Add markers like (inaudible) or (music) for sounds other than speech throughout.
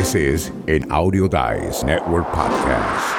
This is Audio Dice Network podcast.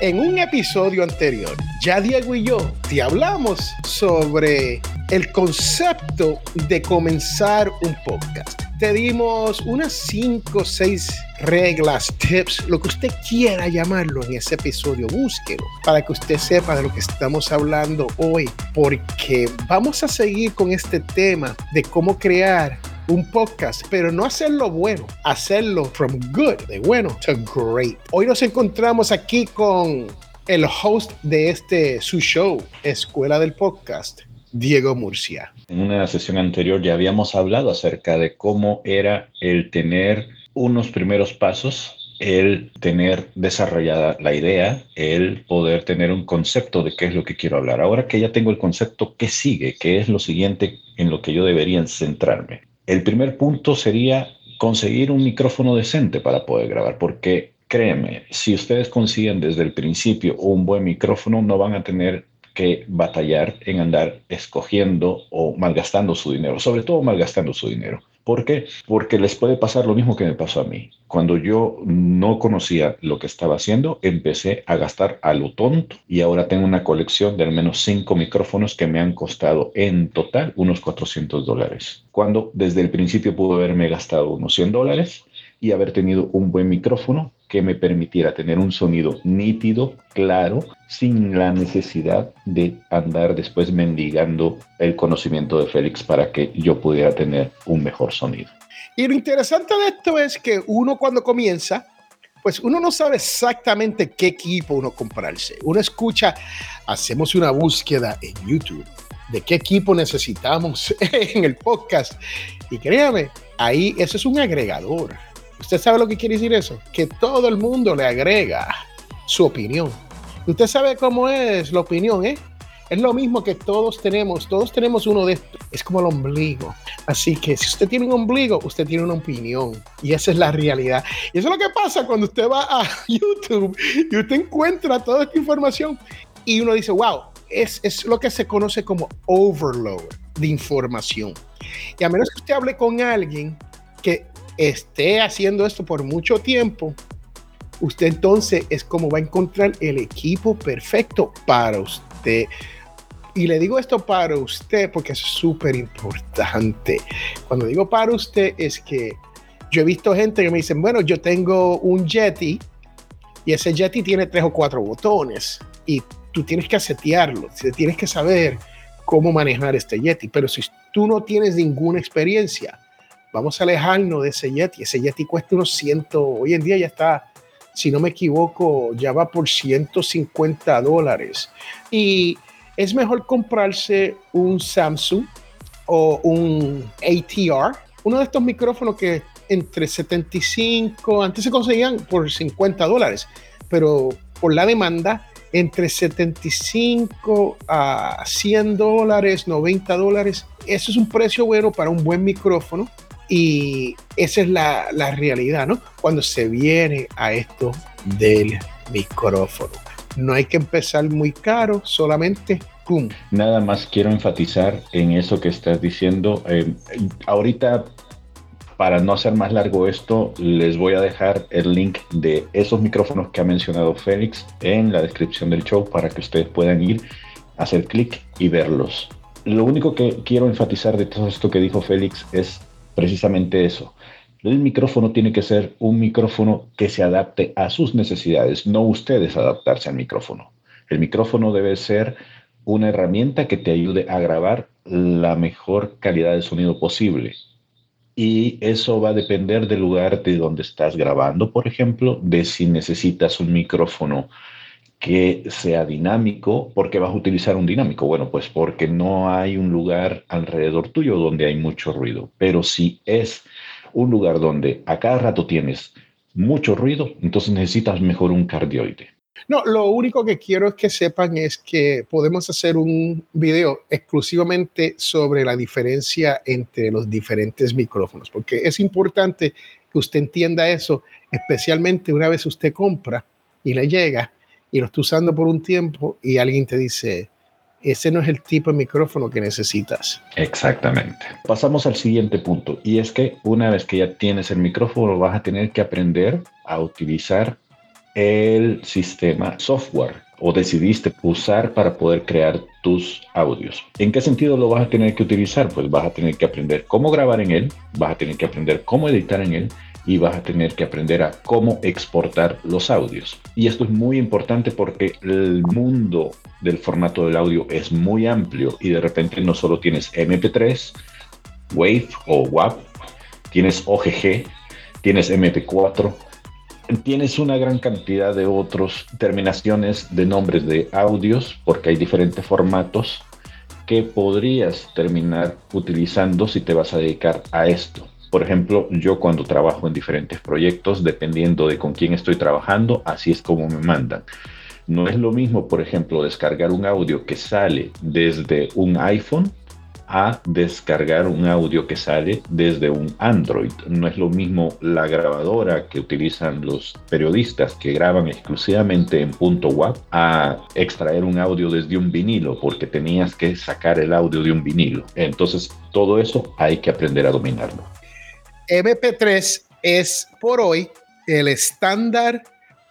En un episodio anterior, ya Diego y yo te hablamos sobre el concepto de comenzar un podcast. Te dimos unas 5 o 6 reglas, tips, lo que usted quiera llamarlo en ese episodio, búsquelo para que usted sepa de lo que estamos hablando hoy, porque vamos a seguir con este tema de cómo crear un podcast, pero no hacerlo bueno, hacerlo from good, de bueno to great. Hoy nos encontramos aquí con el host de este su show, Escuela del Podcast, Diego Murcia. En una sesión anterior ya habíamos hablado acerca de cómo era el tener unos primeros pasos el tener desarrollada la idea, el poder tener un concepto de qué es lo que quiero hablar. Ahora que ya tengo el concepto, ¿qué sigue? ¿Qué es lo siguiente en lo que yo debería centrarme? El primer punto sería conseguir un micrófono decente para poder grabar, porque créeme, si ustedes consiguen desde el principio un buen micrófono, no van a tener que batallar en andar escogiendo o malgastando su dinero, sobre todo malgastando su dinero. ¿Por qué? Porque les puede pasar lo mismo que me pasó a mí. Cuando yo no conocía lo que estaba haciendo, empecé a gastar a lo tonto y ahora tengo una colección de al menos cinco micrófonos que me han costado en total unos 400 dólares. Cuando desde el principio pude haberme gastado unos 100 dólares y haber tenido un buen micrófono que me permitiera tener un sonido nítido, claro, sin la necesidad de andar después mendigando el conocimiento de Félix para que yo pudiera tener un mejor sonido. Y lo interesante de esto es que uno cuando comienza, pues uno no sabe exactamente qué equipo uno comprarse. Uno escucha, hacemos una búsqueda en YouTube de qué equipo necesitamos (laughs) en el podcast. Y créame, ahí eso es un agregador. ¿Usted sabe lo que quiere decir eso? Que todo el mundo le agrega su opinión. Usted sabe cómo es la opinión, ¿eh? Es lo mismo que todos tenemos, todos tenemos uno de es como el ombligo. Así que si usted tiene un ombligo, usted tiene una opinión y esa es la realidad. Y eso es lo que pasa cuando usted va a (laughs) YouTube y usted encuentra toda esta información y uno dice, wow, es, es lo que se conoce como overload de información. Y a menos que usted hable con alguien que esté haciendo esto por mucho tiempo, usted entonces es como va a encontrar el equipo perfecto para usted. Y le digo esto para usted porque es súper importante. Cuando digo para usted es que yo he visto gente que me dicen, bueno, yo tengo un Yeti y ese Yeti tiene tres o cuatro botones y tú tienes que setearlo, tienes que saber cómo manejar este Yeti. Pero si tú no tienes ninguna experiencia, vamos a alejarnos de ese Yeti. Ese Yeti cuesta unos ciento, hoy en día ya está, si no me equivoco, ya va por 150 dólares. Y es mejor comprarse un Samsung o un ATR, uno de estos micrófonos que entre 75, antes se conseguían por 50 dólares, pero por la demanda, entre 75 a 100 dólares, 90 dólares, eso es un precio bueno para un buen micrófono y esa es la, la realidad, ¿no? Cuando se viene a esto del micrófono. No hay que empezar muy caro, solamente ¡pum! Nada más quiero enfatizar en eso que estás diciendo. Eh, ahorita, para no hacer más largo esto, les voy a dejar el link de esos micrófonos que ha mencionado Félix en la descripción del show para que ustedes puedan ir, hacer clic y verlos. Lo único que quiero enfatizar de todo esto que dijo Félix es precisamente eso. El micrófono tiene que ser un micrófono que se adapte a sus necesidades, no ustedes adaptarse al micrófono. El micrófono debe ser una herramienta que te ayude a grabar la mejor calidad de sonido posible. Y eso va a depender del lugar de donde estás grabando, por ejemplo, de si necesitas un micrófono que sea dinámico, porque vas a utilizar un dinámico? Bueno, pues porque no hay un lugar alrededor tuyo donde hay mucho ruido. Pero si es un lugar donde a cada rato tienes mucho ruido, entonces necesitas mejor un cardioide. No, lo único que quiero es que sepan es que podemos hacer un video exclusivamente sobre la diferencia entre los diferentes micrófonos, porque es importante que usted entienda eso, especialmente una vez usted compra y le llega y lo está usando por un tiempo y alguien te dice, ese no es el tipo de micrófono que necesitas. Exactamente. Pasamos al siguiente punto y es que una vez que ya tienes el micrófono vas a tener que aprender a utilizar el sistema software o decidiste usar para poder crear tus audios. ¿En qué sentido lo vas a tener que utilizar? Pues vas a tener que aprender cómo grabar en él, vas a tener que aprender cómo editar en él y vas a tener que aprender a cómo exportar los audios. Y esto es muy importante porque el mundo del formato del audio es muy amplio y de repente no solo tienes MP3, WAV o WAV, tienes OGG, tienes MP4, tienes una gran cantidad de otras terminaciones de nombres de audios porque hay diferentes formatos que podrías terminar utilizando si te vas a dedicar a esto. Por ejemplo, yo cuando trabajo en diferentes proyectos, dependiendo de con quién estoy trabajando, así es como me mandan. No es lo mismo, por ejemplo, descargar un audio que sale desde un iPhone a descargar un audio que sale desde un Android. No es lo mismo la grabadora que utilizan los periodistas que graban exclusivamente en punto WAP a extraer un audio desde un vinilo porque tenías que sacar el audio de un vinilo. Entonces todo eso hay que aprender a dominarlo. MP3 es por hoy el estándar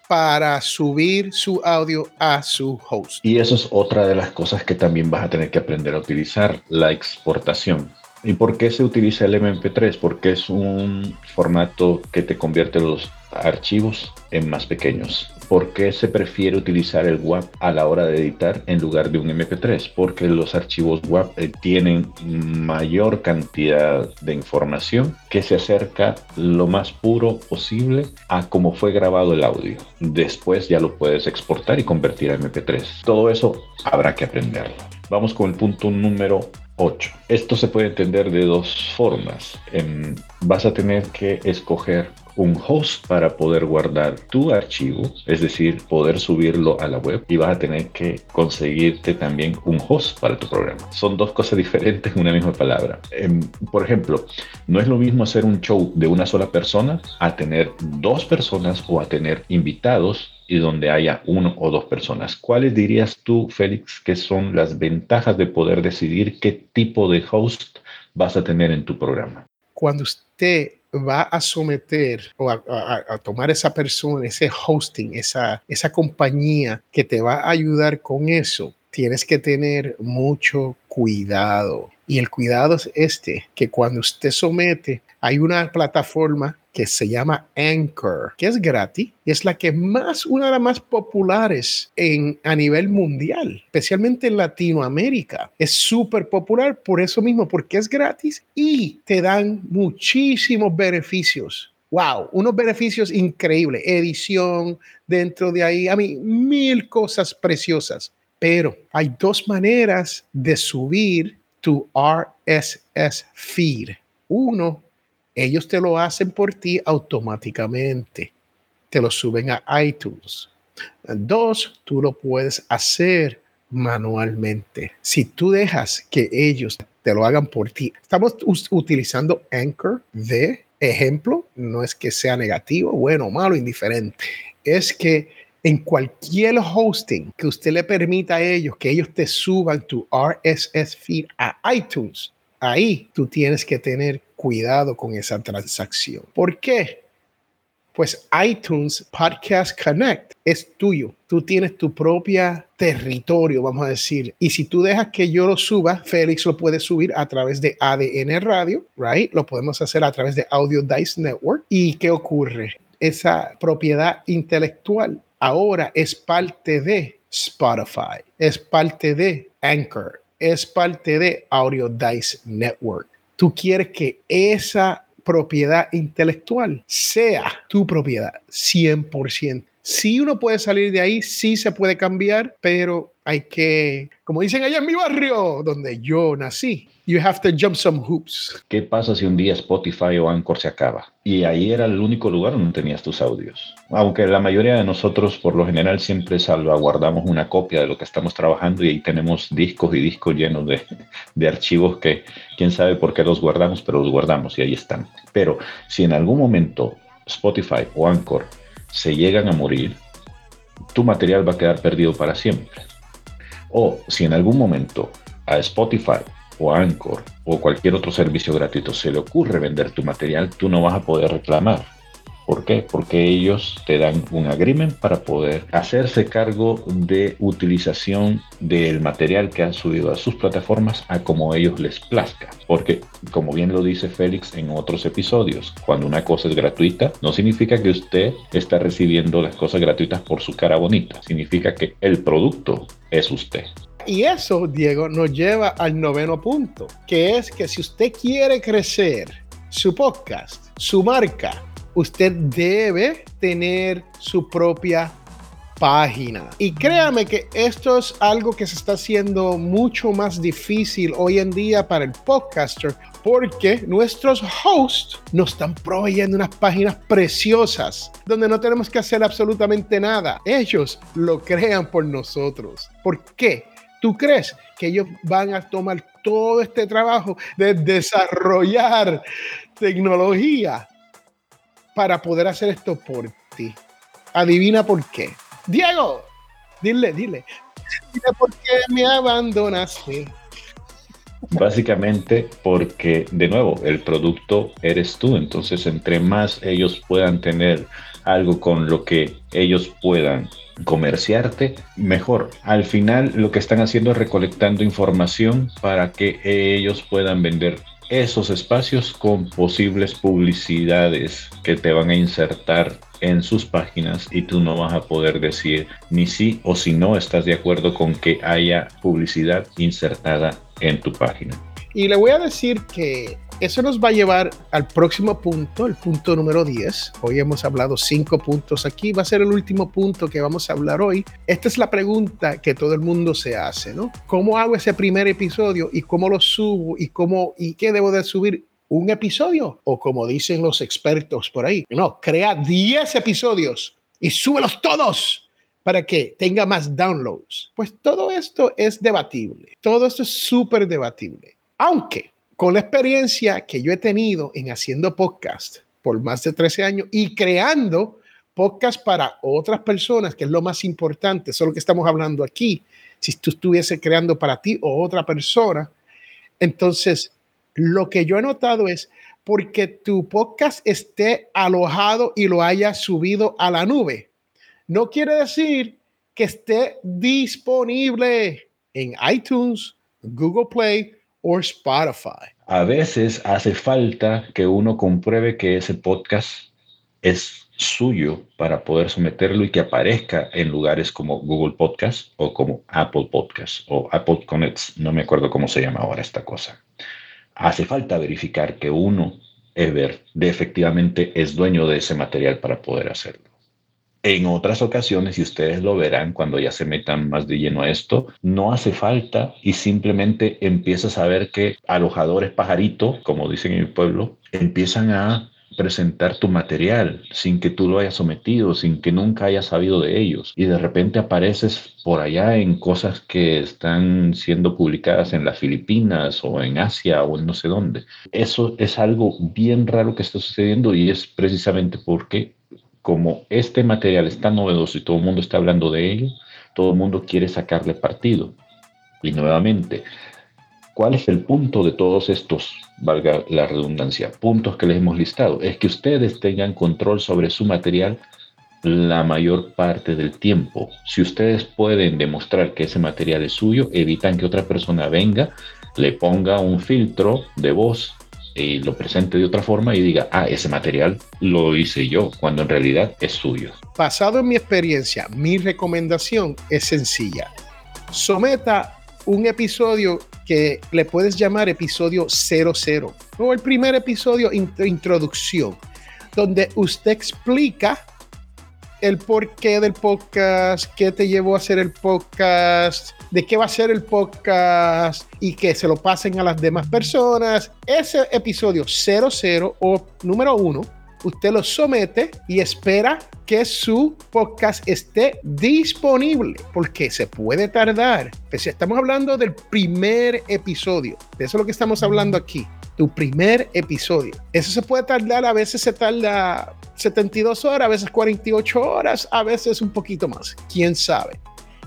para subir su audio a su host. Y eso es otra de las cosas que también vas a tener que aprender a utilizar, la exportación. ¿Y por qué se utiliza el MP3? Porque es un formato que te convierte los archivos en más pequeños. ¿Por qué se prefiere utilizar el WAP a la hora de editar en lugar de un MP3? Porque los archivos WAP eh, tienen mayor cantidad de información que se acerca lo más puro posible a cómo fue grabado el audio. Después ya lo puedes exportar y convertir a MP3. Todo eso habrá que aprenderlo. Vamos con el punto número 8. Esto se puede entender de dos formas. Em, vas a tener que escoger un host para poder guardar tu archivo, es decir, poder subirlo a la web y vas a tener que conseguirte también un host para tu programa. Son dos cosas (laughs) diferentes en una misma palabra. Em, por ejemplo, no es lo mismo hacer un show de una sola persona a tener dos personas o a tener invitados y donde haya uno o dos personas. ¿Cuáles dirías tú, Félix, que son las ventajas de poder decidir qué tipo de host vas a tener en tu programa? Cuando usted va a someter o a, tomar esa persona, ese hosting, esa, esa compañía que te va a ayudar con eso, tienes que tener mucho cuidado. Y el cuidado es este, que cuando usted somete, hay una plataforma que se llama Anchor, que es gratis y es la que más, una de las más populares en, a nivel mundial, especialmente en Latinoamérica. Es súper popular por eso mismo, porque es gratis y te dan muchísimos beneficios. Wow, unos beneficios increíbles. Edición dentro de ahí, a mí, mil cosas preciosas. Pero hay dos maneras de subir tu RSS feed. Uno ellos te lo hacen por ti automáticamente. Te lo suben a iTunes. Dos, tú lo puedes hacer manualmente. Si tú dejas que ellos te lo hagan por ti, estamos utilizando Anchor de ejemplo. No es que sea negativo, bueno, malo, indiferente. Es que en cualquier hosting que usted le permita a ellos que ellos te suban tu RSS feed a iTunes, ahí tú tienes que tener cuidado con esa transacción. ¿Por qué? Pues iTunes Podcast Connect es tuyo. Tú tienes tu propia territorio, vamos a decir. Y si tú dejas que yo lo suba, Félix lo puede subir a través de ADN Radio, right? Lo podemos hacer a través de Audio Dice Network. ¿Y qué ocurre? Esa propiedad intelectual ahora es parte de Spotify, es parte de Anchor, es parte de Audio Dice Network. Tú quieres que esa propiedad intelectual sea tu propiedad 100%. Si uno puede salir de ahí, sí se puede cambiar, pero hay que, como dicen allá en mi barrio, donde yo nací, you have to jump some hoops. ¿Qué pasa si un día Spotify o Anchor se acaba? Y ahí era el único lugar donde tenías tus audios. Aunque la mayoría de nosotros, por lo general, siempre salvaguardamos una copia de lo que estamos trabajando y ahí tenemos discos y discos llenos de, de archivos que quién sabe por qué los guardamos, pero los guardamos y ahí están. Pero si en algún momento Spotify o Anchor se llegan a morir, tu material va a quedar perdido para siempre O si en algún momento a Spotify o Anchor o cualquier otro servicio gratuito se le ocurre vender tu material, tú no vas a poder reclamar. ¿Por qué? Porque ellos te dan un agreement para poder hacerse cargo de utilización del material que han subido a sus plataformas a como ellos les plazca. Porque, como bien lo dice Félix en otros episodios, cuando una cosa es gratuita, no significa que usted está recibiendo las cosas gratuitas por su cara bonita. Significa que el producto es usted. Y eso, Diego, nos lleva al noveno punto, que es que si usted quiere crecer su podcast, su marca, usted debe tener su propia página. Y créame que esto es algo que se está haciendo mucho más difícil hoy en día para el podcaster porque nuestros hosts nos están proveyendo unas páginas preciosas donde no tenemos que hacer absolutamente nada. Ellos lo crean por nosotros. ¿Por qué? ¿Tú crees que ellos van a tomar todo este trabajo de desarrollar tecnología para poder hacer esto por ti? Adivina por qué. Diego, dile, dile. Dile por qué me abandonaste. Básicamente porque, de nuevo, el producto eres tú. Entonces, entre más ellos puedan tener algo con lo que ellos puedan comerciarte, mejor. Al final lo que están haciendo es recolectando información para que ellos puedan vender esos espacios con posibles publicidades que te van a insertar en sus páginas y tú no vas a poder decir ni sí o si no estás de acuerdo con que haya publicidad insertada en tu página. Y le voy a decir que eso nos va a llevar al próximo punto, el punto número 10. Hoy hemos hablado cinco puntos aquí, va a ser el último punto que vamos a hablar hoy. Esta es la pregunta que todo el mundo se hace, ¿no? ¿Cómo hago ese primer episodio y cómo lo subo y cómo y qué debo de subir? ¿Un episodio? O como dicen los expertos por ahí, no, crea 10 episodios y súbelos todos para que tenga más downloads. Pues todo esto es debatible, todo esto es súper debatible. Aunque con la experiencia que yo he tenido en haciendo podcast por más de 13 años y creando podcast para otras personas, que es lo más importante, eso es lo que estamos hablando aquí. Si tú estuviese creando para ti o otra persona, entonces lo que yo he notado es porque tu podcast esté alojado y lo haya subido a la nube, no quiere decir que esté disponible en iTunes, Google Play o Spotify. A veces hace falta que uno compruebe que ese podcast es suyo para poder someterlo y que aparezca en lugares como Google Podcast o como Apple Podcast o Apple Connects, no me acuerdo cómo se llama ahora esta cosa. Hace falta verificar que uno, Ever, de efectivamente es dueño de ese material para poder hacerlo. En otras ocasiones, y ustedes lo verán cuando ya se metan más de lleno a esto, no hace falta y simplemente empiezas a ver que alojadores pajarito, como dicen en el pueblo, empiezan a presentar tu material sin que tú lo hayas sometido, sin que nunca hayas sabido de ellos. Y de repente apareces por allá en cosas que están siendo publicadas en las Filipinas o en Asia o en no sé dónde. Eso es algo bien raro que está sucediendo y es precisamente porque como este material es tan novedoso y todo el mundo está hablando de ello, todo el mundo quiere sacarle partido. Y nuevamente, ¿cuál es el punto de todos estos, valga la redundancia, puntos que les hemos listado? Es que ustedes tengan control sobre su material la mayor parte del tiempo. Si ustedes pueden demostrar que ese material es suyo, evitan que otra persona venga, le ponga un filtro de voz y lo presente de otra forma y diga, ah, ese material lo hice yo, cuando en realidad es suyo. Basado en mi experiencia, mi recomendación es sencilla. Someta un episodio que le puedes llamar episodio 00 o el primer episodio introducción, donde usted explica el porqué del podcast, qué te llevó a hacer el podcast, de qué va a ser el podcast y que se lo pasen a las demás personas. Ese episodio 00 o número 1, usted lo somete y espera que su podcast esté disponible, porque se puede tardar. Pues estamos hablando del primer episodio, de eso es lo que estamos hablando aquí tu primer episodio. Eso se puede tardar, a veces se tarda 72 horas, a veces 48 horas, a veces un poquito más, quién sabe.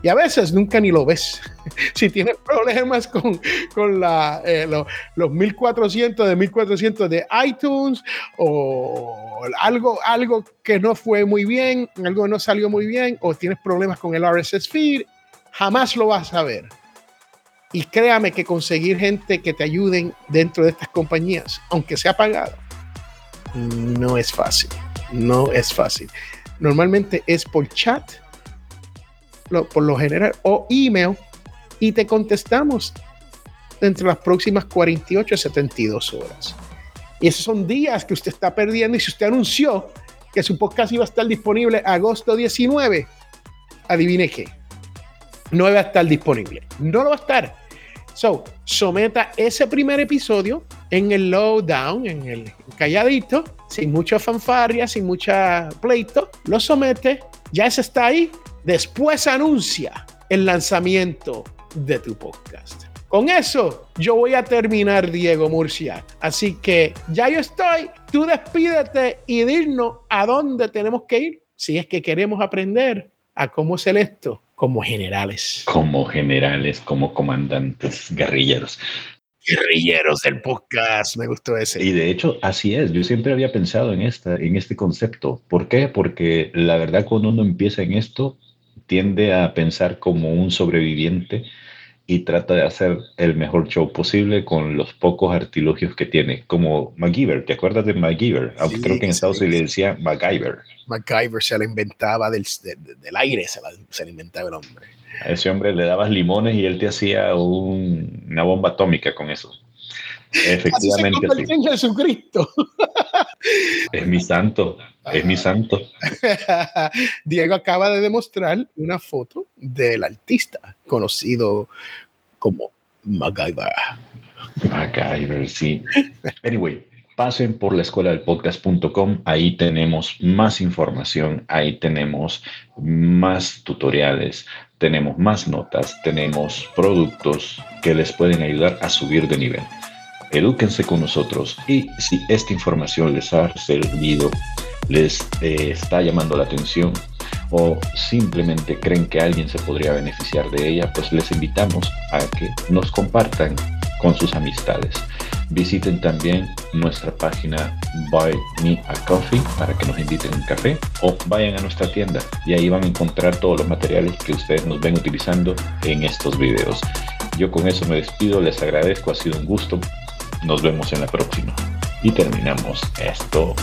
Y a veces nunca ni lo ves. (laughs) si tienes problemas con, con la, eh, los 1400 de 1400 de iTunes o algo, algo que no fue muy bien, algo que no salió muy bien, o tienes problemas con el RSS feed, jamás lo vas a ver. Y créame que conseguir gente que te ayuden dentro de estas compañías, aunque sea pagado, no es fácil. No es fácil. Normalmente es por chat, por lo general, o email, y te contestamos dentro de las próximas 48 a 72 horas. Y esos son días que usted está perdiendo. Y si usted anunció que su podcast iba a estar disponible agosto 19, adivine qué. No va a estar disponible. No lo va a estar. So, someta ese primer episodio en el lowdown, en el calladito, sin mucha fanfarria, sin mucha pleito. Lo somete, ya ese está ahí. Después anuncia el lanzamiento de tu podcast. Con eso yo voy a terminar, Diego Murcia. Así que ya yo estoy. Tú despídete y dinos a dónde tenemos que ir si es que queremos aprender a cómo hacer esto como generales. Como generales, como comandantes guerrilleros. Guerrilleros del podcast, me gustó ese. Y de hecho, así es. Yo siempre había pensado en, esta, en este concepto. ¿Por qué? Porque la verdad, cuando uno empieza en esto, tiende a pensar como un sobreviviente y trata de hacer el mejor show posible con los pocos artilugios que tiene, como MacGyver. ¿Te acuerdas de MacGyver? Aunque creo que en Estados Unidos le decía MacGyver. MacGyver se lo inventaba del, del aire, se, se lo inventaba el hombre. A ese hombre le dabas limones y él te hacía una bomba atómica con eso. Efectivamente. Así se en Jesucristo. (laughs) Es mi santo, es mi santo. (laughs) Diego acaba de demostrar una foto del artista conocido como MacGyver. MacGyver, sí. Anyway, pasen por la escuela del podcast.com, ahí tenemos más información, ahí tenemos más tutoriales, tenemos más notas, tenemos productos que les pueden ayudar a subir de nivel edúquense con nosotros y si esta información les ha servido, les eh, está llamando la atención o simplemente creen que alguien se podría beneficiar de ella, pues les invitamos a que nos compartan con sus amistades. Visiten también nuestra página Buy Me a Coffee para que nos inviten un café o vayan a nuestra tienda y ahí van a encontrar todos los materiales que ustedes nos ven utilizando en estos videos. Yo con eso me despido, les agradezco, ha sido un gusto nos vemos en la próxima. Y terminamos esto